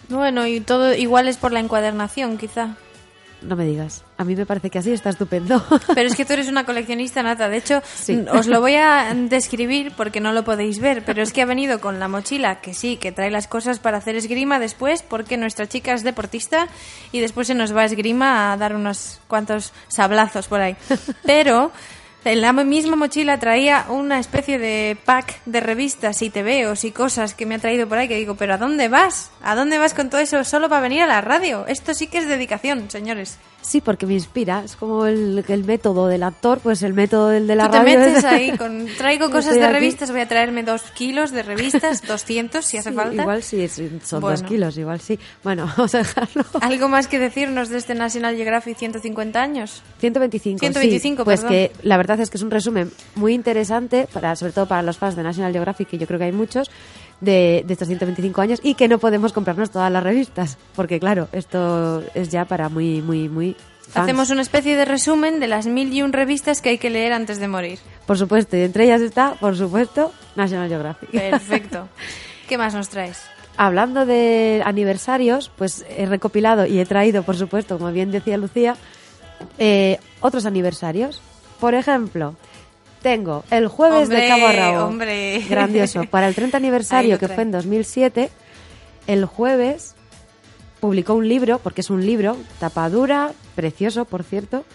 Bueno, y todo igual es por la encuadernación, quizá. No me digas. A mí me parece que así está estupendo. Pero es que tú eres una coleccionista nata. De hecho, os lo voy a describir porque no lo podéis ver. Pero es que ha venido con la mochila, que sí, que trae las cosas para hacer esgrima después, porque nuestra chica es deportista y después se nos va a esgrima a dar unos cuantos sablazos por ahí. Pero En la misma mochila traía una especie de pack de revistas y tebeos y cosas que me ha traído por ahí que digo, pero ¿a dónde vas? ¿A dónde vas con todo eso solo para venir a la radio? Esto sí que es dedicación, señores. Sí, porque me inspira. Es como el, el método del actor, pues el método del de la Tú te radio. metes es- ahí con... Traigo cosas de aquí. revistas, voy a traerme dos kilos de revistas, 200 si hace Sí, falta. Igual sí, son dos Bueno. kilos, igual sí. Bueno, vamos a dejarlo. ¿Algo más que decirnos de este National Geographic 150 años? 125. 125, sí. Pues perdón. que la verdad es que es un resumen muy interesante, para sobre todo para los fans de National Geographic, que yo creo que hay muchos, de, de estos 125 años y que no podemos comprarnos todas las revistas. Porque claro, esto es ya para muy, muy, muy... fans. Hacemos una especie de resumen de las mil y un revistas que hay que leer antes de morir. Por supuesto, y entre ellas está, por supuesto, National Geographic. Perfecto. ¿Qué más nos traes? Hablando de aniversarios, pues he recopilado y he traído, por supuesto, como bien decía Lucía, eh, otros aniversarios. Por ejemplo, tengo el jueves Hombre, de Cabo a Rabo. hombre. Grandioso. Para el 30 Ahí aniversario, que fue en 2007, el jueves publicó un libro, porque es un libro, tapa dura, precioso, por cierto,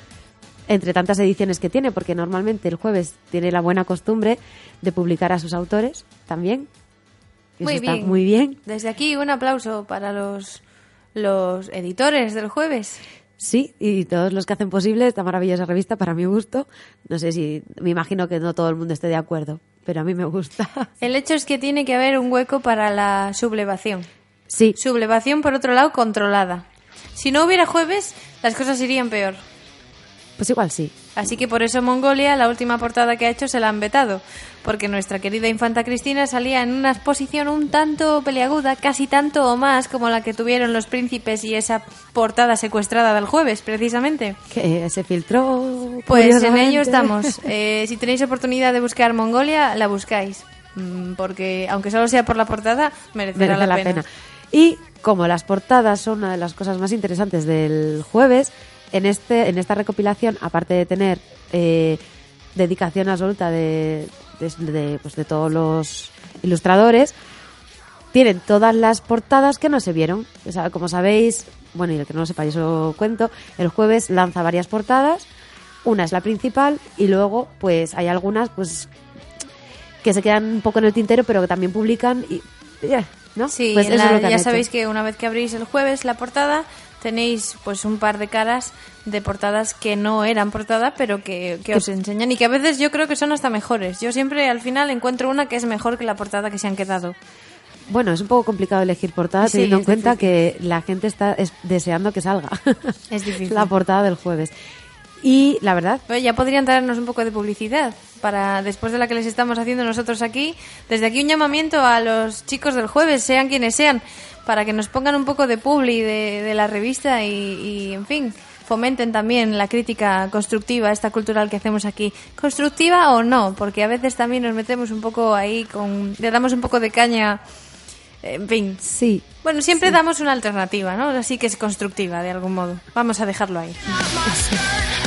entre tantas ediciones que tiene, porque normalmente el jueves tiene la buena costumbre de publicar a sus autores también. Muy eso está bien. muy bien. Desde aquí un aplauso para los, los editores del jueves. Sí, y todos los que hacen posible esta maravillosa revista, para mi gusto. No sé si, me imagino que no todo el mundo esté de acuerdo, pero a mí me gusta. El hecho es que tiene que haber un hueco para la sublevación. Sí. Sublevación, por otro lado, controlada. Si no hubiera jueves, las cosas irían peor. Pues igual sí. Así que por eso Mongolia, la última portada que ha hecho, se la han vetado. Porque nuestra querida infanta Cristina salía en una posición un tanto peleaguda, casi tanto o más como la que tuvieron los príncipes y esa portada secuestrada del jueves, precisamente. Que se filtró. Pues en ello estamos. Eh, si tenéis oportunidad de buscar Mongolia, la buscáis. Mm, Porque aunque solo sea por la portada, merecerá Merece la, la pena. pena. Y como las portadas son una de las cosas más interesantes del jueves, en este en esta recopilación, aparte de tener eh, dedicación absoluta de, de, de, pues de todos los ilustradores, tienen todas las portadas que no se vieron. O sea, como sabéis, bueno, y el que no lo sepa, yo se lo cuento, el jueves lanza varias portadas, una es la principal y luego pues hay algunas pues que se quedan un poco en el tintero, pero que también publican y eh, ¿no? Sí, Pues es lo que ya hecho. sabéis que una vez que abrís el jueves la portada, tenéis pues un par de caras de portadas que no eran portada, pero que, que os enseñan y que a veces yo creo que son hasta mejores. Yo siempre al final encuentro una que es mejor que la portada que se han quedado. Bueno, es un poco complicado elegir portada Sí, teniendo en cuenta que la gente está es- deseando que salga Es difícil. la portada del jueves. Y la verdad, ya podrían traernos un poco de publicidad para después de la que les estamos haciendo nosotros aquí. Desde aquí un llamamiento a los chicos del jueves, sean quienes sean, para que nos pongan un poco de publi de, de la revista y, y, en fin, fomenten también la crítica constructiva, esta cultural que hacemos aquí. ¿Constructiva o no? Porque a veces también nos metemos un poco ahí con... le damos un poco de caña... En fin. Sí. Bueno, siempre damos una alternativa, ¿no? Así que es constructiva, de algún modo. Vamos a dejarlo ahí.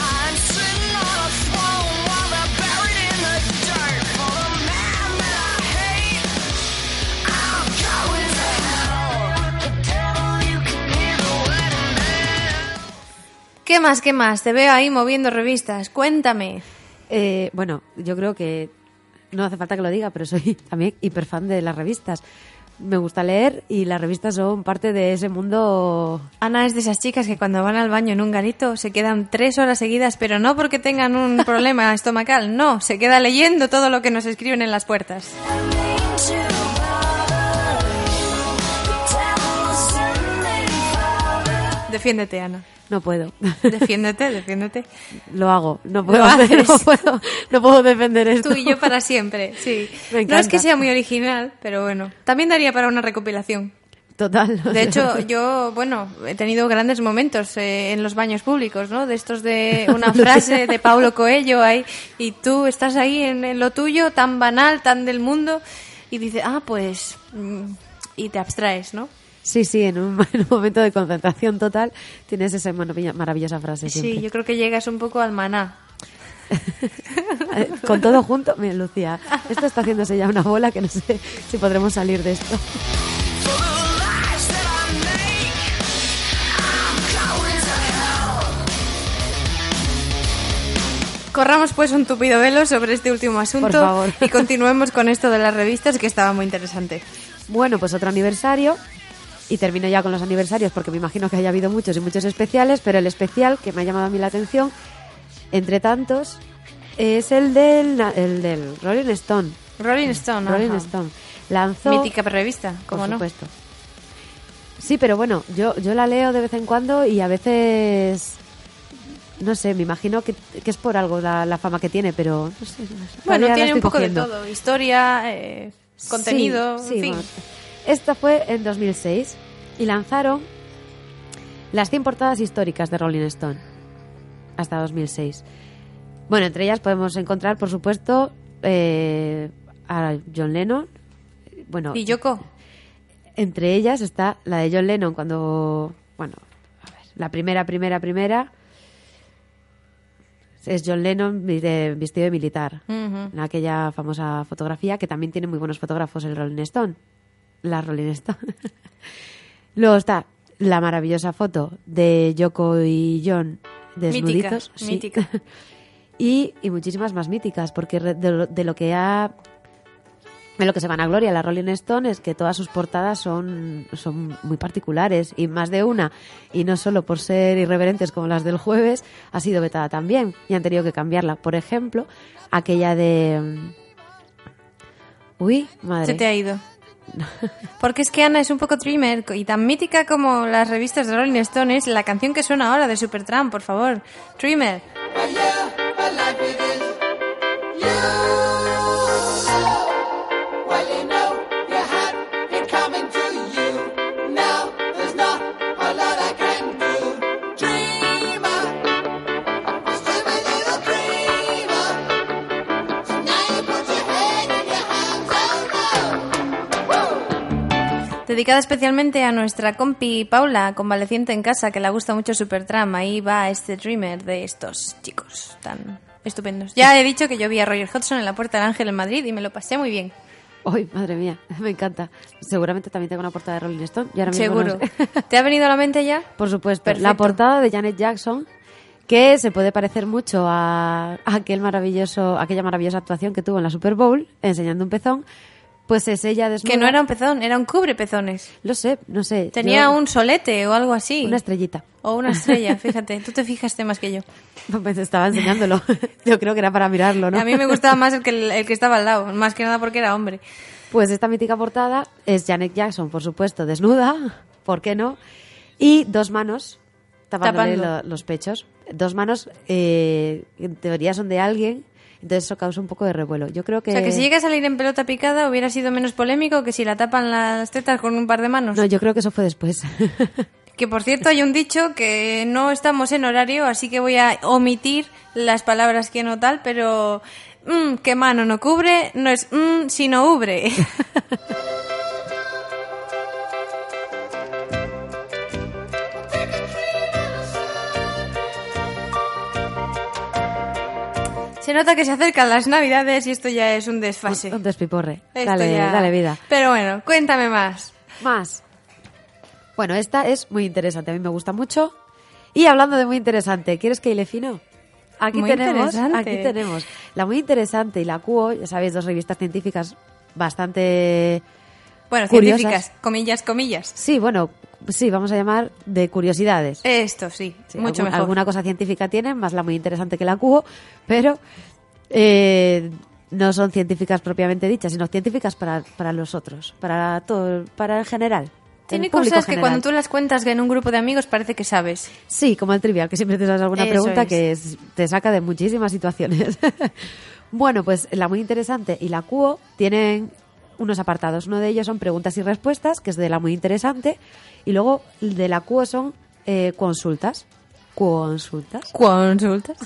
¿Qué más, qué más? Te veo ahí moviendo revistas. Cuéntame. eh, bueno, yo creo que no hace falta que lo diga, pero soy también hiperfan de las revistas. Me gusta leer y las revistas son parte de ese mundo. Ana es de esas chicas que cuando van al baño en un garito se quedan tres horas seguidas, pero no porque tengan un problema estomacal, no, se queda leyendo todo lo que nos escriben en las puertas. Defiéndete, Ana. No puedo. Defiéndete, defiéndete. Lo hago. No puedo, no puedo, no puedo defender esto. Tú y yo para siempre, sí. Me No es que sea muy original, pero bueno. También daría para una recopilación. Total. De hecho, yo, bueno, he tenido grandes momentos eh, en los baños públicos, ¿no? De estos de una frase de Paulo Coelho ahí, y tú estás ahí en, en lo tuyo, tan banal, tan del mundo, y dices, ah, pues, mm, y te abstraes, ¿no? Sí, sí, en un, en un momento de concentración total tienes esa maravillosa frase siempre. Sí, yo creo que llegas un poco al maná. Con todo junto, mira, Lucía, esto está haciéndose ya una bola que no sé si podremos salir de esto. Corramos pues un tupido velo sobre este último asunto y continuemos con esto de las revistas que estaba muy interesante. Bueno, pues otro aniversario. Y termino ya con los aniversarios porque me imagino que haya habido muchos y muchos especiales, pero el especial que me ha llamado a mí la atención, entre tantos, es el del, el del Rolling Stone. Rolling Stone, Rolling ajá. Stone. Lanzó... Mítica revista, como no. supuesto. Sí, pero bueno, yo, yo la leo de vez en cuando y a veces... No sé, me imagino que, que es por algo la, la fama que tiene, pero no sé. no sé, Bueno, tiene un poco cogiendo. de todo. Historia, eh, contenido, Sí, sí, en fin. bueno. Esta fue en 2006 y lanzaron las 100 portadas históricas de Rolling Stone hasta 2006. Bueno, entre ellas podemos encontrar, por supuesto, eh, a John Lennon. Bueno, ¿Y Yoko? entre ellas está la de John Lennon cuando, bueno, a ver, la primera, primera, primera es John Lennon de- vestido de militar, en aquella famosa fotografía que también tiene muy buenos fotógrafos el Rolling Stone, la Rolling Stone. Luego está la maravillosa foto de Yoko y John desnuditos, sí. mítica. y, y muchísimas más míticas, porque de lo, de lo que ha de lo que se van a gloria la Rolling Stone es que todas sus portadas son, son muy particulares y más de una, y no solo por ser irreverentes como las del jueves, ha sido vetada también y han tenido que cambiarla. Por ejemplo, aquella de... Uy, madre. Se te ha ido. Porque es que Ana es un poco dreamer y tan mítica como las revistas de Rolling Stone es la canción que suena ahora de Supertramp, por favor. Dreamer. Dedicada especialmente a nuestra compi Paula, convaleciente en casa, que le gusta mucho Supertramp. Ahí va este Dreamer de estos chicos tan estupendos. Ya he dicho que yo vi a Roger Hodgson en la Puerta del Ángel en Madrid y me lo pasé muy bien. Uy, madre mía, me encanta. Seguramente también tengo una portada de Rolling Stone. y ahora mismo no Seguro. sé. ¿Te ha venido a la mente ya? Por supuesto. Perfecto. La portada de Janet Jackson, que se puede parecer mucho a aquel maravilloso, aquella maravillosa actuación que tuvo en la Super Bowl, enseñando un pezón, pues es ella desnuda. Que no era un pezón, era un cubre pezones. Lo sé, no sé. Tenía yo- un solete o algo así. Una estrellita. O una estrella, fíjate. Tú te fijaste más que yo. Pues estaba enseñándolo. yo creo que era para mirarlo, ¿no? A mí me gustaba más el que, el que estaba al lado, más que nada porque era hombre. Pues esta mítica portada es Janet Jackson, por supuesto, desnuda, ¿por qué no? Y dos manos tapándole lo- los pechos. Dos manos, eh, en teoría son de alguien, entonces eso causa un poco de revuelo. Yo creo que... O sea, que si llega a salir en pelota picada hubiera sido menos polémico que si la tapan las tetas con un par de manos. No, yo creo que eso fue después. Que por cierto hay un dicho que no estamos en horario, así que voy a omitir las palabras que no tal, pero mm, que mano no cubre no es mm, sino ubre. Se nota que se acercan las navidades y esto ya es un desfase. un despiporre. Esto Dale, ya- dale vida. Pero bueno, cuéntame más. Más. Bueno, esta es muy interesante, a mí me gusta mucho. Y hablando de muy interesante, ¿quieres que hile fino? Aquí Muy tenemos, aquí tenemos la muy interesante y la QO, ya sabéis, dos revistas científicas bastante Bueno, Curiosas. científicas, comillas, comillas. Sí, bueno, sí, vamos a llamar de curiosidades. Esto sí, Sí, mucho algún- mejor. Alguna cosa científica tienen, más la muy interesante que la cubo, pero eh, no son científicas propiamente dichas, sino científicas para, para los otros, para todo, para el general. Tiene cosas que general. cuando tú las cuentas en un grupo de amigos parece que sabes. Sí, como el trivial, que siempre te das alguna Eso pregunta es. que es- te saca de muchísimas situaciones. bueno, pues la muy interesante y la QO tienen unos apartados. Uno de ellos son preguntas y respuestas, que es de la muy interesante, y luego de la QO son eh, consultas. Consultas. Consultas.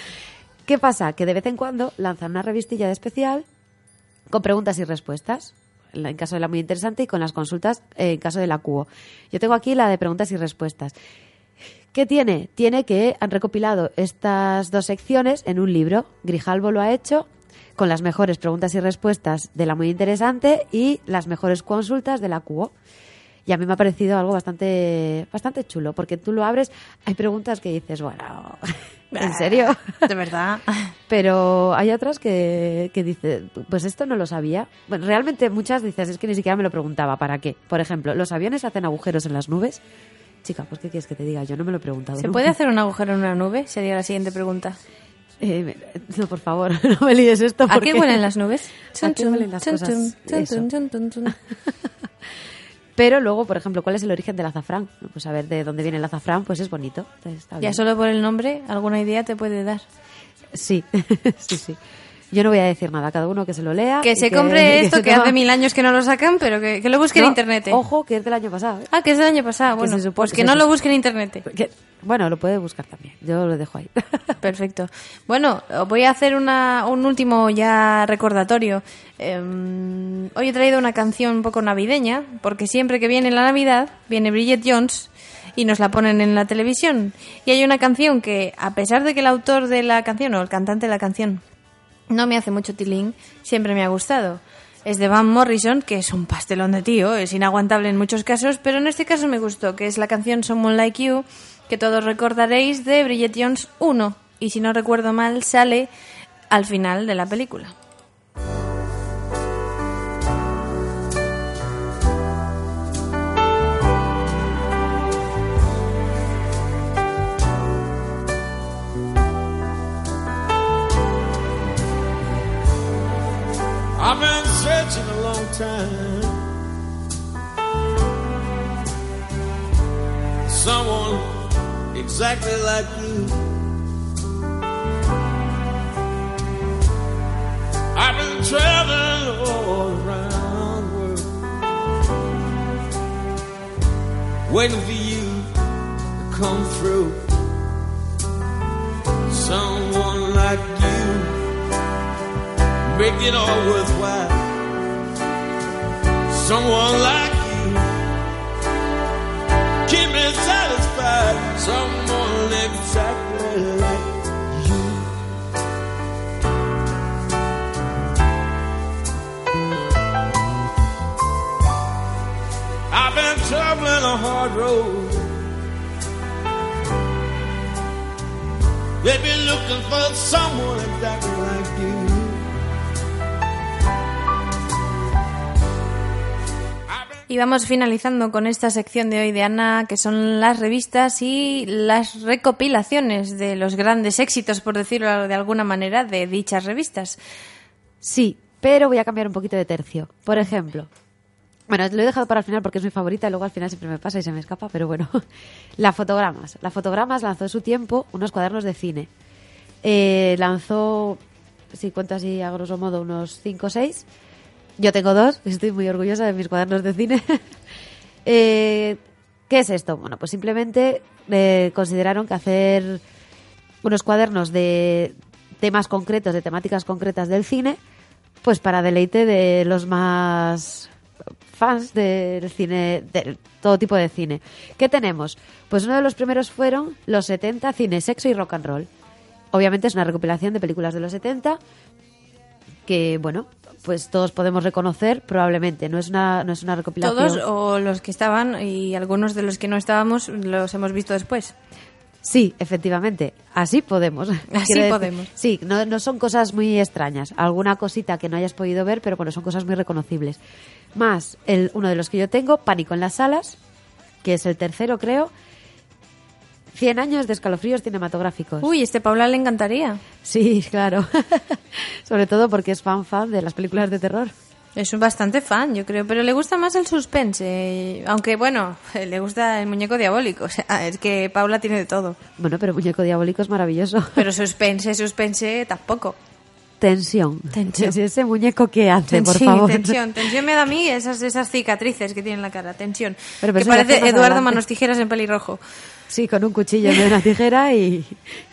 ¿Qué pasa? Que de vez en cuando lanzan una revistilla de especial con preguntas y respuestas. En caso de la muy interesante y con las consultas eh, en caso de la QO. Yo tengo aquí la de preguntas y respuestas. ¿Qué tiene? Tiene que han recopilado estas dos secciones en un libro. Grijalvo lo ha hecho con las mejores preguntas y respuestas de la muy interesante y las mejores consultas de la QO. Y a mí me ha parecido algo bastante, bastante chulo, porque tú lo abres, hay preguntas que dices, bueno, ¿En serio? De verdad. Pero hay otras que, que dice, pues esto no lo sabía. Bueno, realmente muchas dices, es que ni siquiera me lo preguntaba, ¿para qué? Por ejemplo, ¿los aviones hacen agujeros en las nubes? Chica, pues ¿qué quieres que te diga? Yo no me lo he preguntado. ¿Se nunca. puede hacer un agujero en una nube? Sería la siguiente pregunta. Eh, no, por favor, no me líes esto. ¿A porque- qué huelen las nubes? ¿A qué huelen las Chun, cosas? Pero luego, por ejemplo, ¿cuál es el origen del azafrán? Pues saber de dónde viene el azafrán, pues es bonito. Ya solo por el nombre, alguna idea te puede dar. Sí, sí, sí. Yo no voy a decir nada, cada uno que se lo lea. Que se compre esto, que hace mil años que no lo sacan, pero que, que lo busque en internet. Ojo, que es del año pasado. ¿eh? Ah, que es del año pasado. Bueno, supone pues que no lo busque en internet. Bueno, lo puede buscar también. Yo lo dejo ahí. Perfecto. Bueno, voy a hacer una, un último ya recordatorio. Em, hoy he traído una canción un poco navideña, porque siempre que viene la Navidad, viene Bridget Jones y nos la ponen en la televisión. Y hay una canción que, a pesar de que el autor de la canción o el cantante de la canción no me hace mucho tilín, siempre me ha gustado. Es de Van Morrison, que es un pastelón de tío, es inaguantable en muchos casos, pero en este caso me gustó, que es la canción Someone Like You, que todos recordaréis de Bridget Jones 1, y si no recuerdo mal, sale al final de la película. Exactly like you. I've been traveling all around the world, waiting for you to come through. Someone like you make it all worthwhile. Someone like you, keep me satisfied. Someone I've been traveling a hard road. They've been looking for someone exactly like you. Y vamos finalizando con esta sección de hoy de Ana, que son las revistas y las recopilaciones de los grandes éxitos, por decirlo de alguna manera, de dichas revistas. Sí, pero voy a cambiar un poquito de tercio. Por ejemplo, bueno, lo he dejado para el final porque es mi favorita y luego al final siempre me pasa y se me escapa, pero bueno. La Fotogramas. La Fotogramas lanzó en su tiempo unos cuadernos de cine. Eh, lanzó, si cuento así a grosso modo, unos 5 o 6. Yo tengo dos, estoy muy orgullosa de mis cuadernos de cine. Eh, ¿Qué es esto? Bueno, pues simplemente eh, consideraron que hacer unos cuadernos de temas concretos, de temáticas concretas del cine, pues para deleite de los más fans del cine, de todo tipo de cine. ¿Qué tenemos? Pues uno de los primeros fueron los 70 cine, sexo y rock and roll. Obviamente es una recopilación de películas de los 70 que, bueno, pues todos podemos reconocer probablemente. No es una, no es una recopilación. Todos o los que estaban y algunos de los que no estábamos los hemos visto después. Sí, efectivamente. Así podemos. Así podemos. Sí, no, no son cosas muy extrañas. Alguna cosita que no hayas podido ver, pero bueno, son cosas muy reconocibles. Más el, uno de los que yo tengo, Pánico en las salas, que es el tercero, creo. 100 años de escalofríos cinematográficos. Uy, este Paula le encantaría. Sí, claro. Sobre todo porque es fan fan de las películas de terror. Es un bastante fan, yo creo, pero le gusta más el suspense. Aunque, bueno, le gusta el muñeco diabólico. O sea, es que Paula tiene de todo. Bueno, pero Muñeco Diabólico es maravilloso. Pero suspense, suspense tampoco. Tensión. Tensión. Ese muñeco que hace, por Tensión, favor. tensión, tensión me da a mí esas, esas cicatrices que tiene en la cara, tensión. Pero que ya fue parece Eduardo adelante. Manos Tijeras en pelirrojo. Sí, con un cuchillo de una tijera y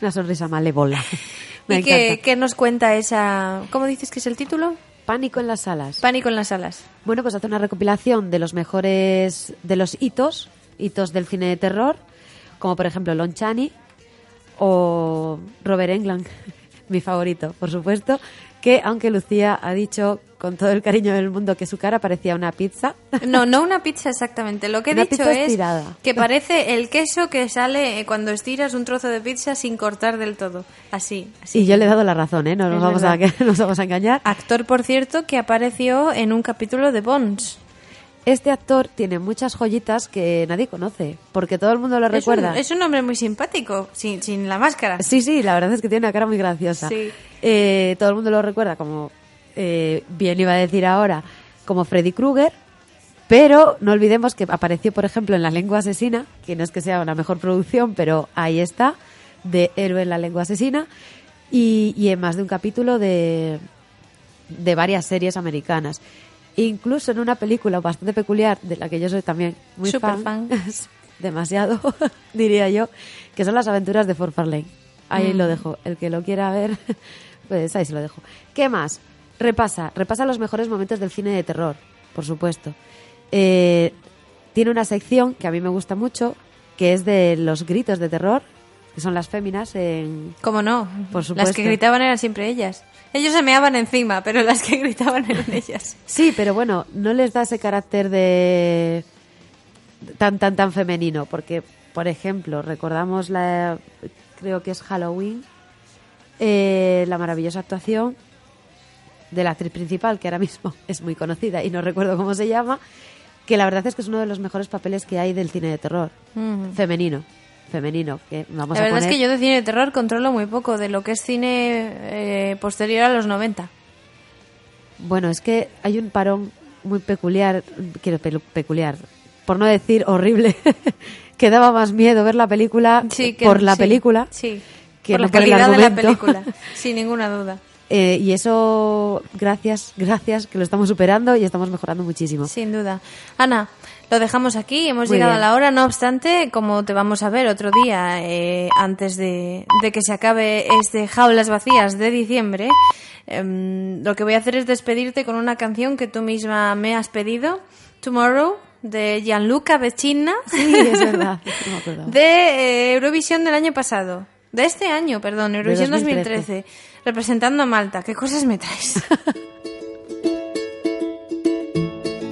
una sonrisa malévola. Me ¿Y qué, qué nos cuenta esa... ¿Cómo dices que es el título? Pánico en las salas. Pánico en las salas. Bueno, pues hace una recopilación de los mejores, de los hitos, hitos del cine de terror, como por ejemplo Lon Chaney o Robert Englund, mi favorito, por supuesto, que aunque Lucía ha dicho con todo el cariño del mundo que su cara parecía una pizza, No, no una pizza exactamente. Lo que he Una dicho pizza es estirada. que parece el queso que sale eh, cuando estiras un trozo de pizza sin cortar del todo. Así, así. y yo le he dado la razón, ¿eh? No nos, Es vamos a, nos vamos a engañar. Actor, por cierto, que apareció en un capítulo de Bones. Este actor tiene muchas joyitas que nadie conoce, porque todo el mundo lo Es un, recuerda. es un hombre muy simpático, sin, sin la máscara. Sí, sí, la verdad es que tiene una cara muy graciosa. Sí. Eh, todo el mundo lo recuerda como, eh, bien iba a decir ahora, como Freddy Krueger, pero no olvidemos que apareció, por ejemplo, en La Lengua Asesina, que no es que sea una mejor producción, pero ahí está, de Héroe en la Lengua Asesina, y, y en más de un capítulo de, de varias series americanas. Incluso en una película bastante peculiar, de la que yo soy también muy Súper fan, fan. demasiado, diría yo, que son las aventuras de Fort Farlane. Ahí Mm. lo dejo. El que lo quiera ver, pues ahí se lo dejo. ¿Qué más? Repasa, repasa los mejores momentos del cine de terror, por supuesto. Eh, tiene una sección que a mí me gusta mucho, que es de los gritos de terror, que son las féminas en... ¿Cómo no? Por supuesto. Las que gritaban eran siempre ellas. Ellos se meaban encima, pero las que gritaban eran ellas. Sí, pero bueno, no les da ese carácter de tan tan tan femenino, porque por ejemplo recordamos la, creo que es Halloween, eh, la maravillosa actuación de la actriz principal, que ahora mismo es muy conocida y no recuerdo cómo se llama, que la verdad es que es uno de los mejores papeles que hay del cine de terror femenino, femenino, que vamos la a verdad poner. es que yo de cine de terror controlo muy poco de lo que es cine eh, posterior a los 90. Bueno, es que hay un parón muy peculiar, quiero peculiar, por no decir horrible, que daba más miedo ver la película Sí, que- por la sí, película sí, que por no la por el calidad de la película, sin ninguna duda. Eh, y eso, gracias, gracias, que lo estamos superando y estamos mejorando muchísimo. Sin duda. Ana, lo dejamos aquí, hemos Muy llegado bien. a la hora, no obstante, como te vamos a ver otro día, eh, antes de, de que se acabe este Jaulas Vacías de diciembre, em, lo que voy a hacer es despedirte con una canción que tú misma me has pedido, Tomorrow, de Gianluca Vecina, Sí, es verdad, no me de eh, Eurovisión del año pasado. De este año, perdón, Eurovisión 2013. 2013, representando a Malta. ¿Qué cosas me traes?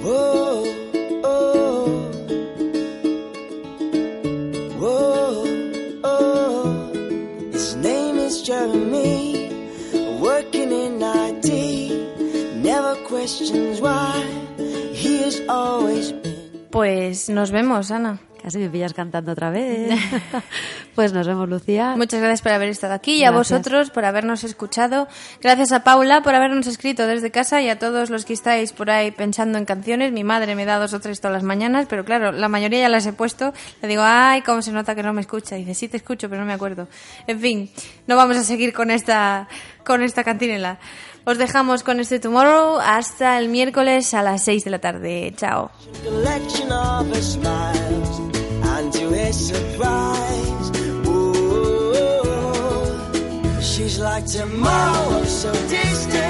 Whoa. Whoa. His name is Jeremy, working in IT. Never questions why. He has always been. Pues nos vemos, Ana. Casi me pillas cantando otra vez. pues nos vemos, Lucía. Muchas gracias por haber estado aquí y a vosotros por habernos escuchado. Gracias a Paula por habernos escrito desde casa y a todos los que estáis por ahí pensando en canciones. Mi madre me da dos o tres todas las mañanas, pero claro, la mayoría ya las he puesto. Le digo, ay, cómo se nota que no me escucha. dice, sí te escucho, pero no me acuerdo. En fin, no vamos a seguir con esta, con esta cantinela. Os dejamos con este Tomorrow hasta el miércoles a las 6 de la tarde. Chao. She's like tomorrow, so distant.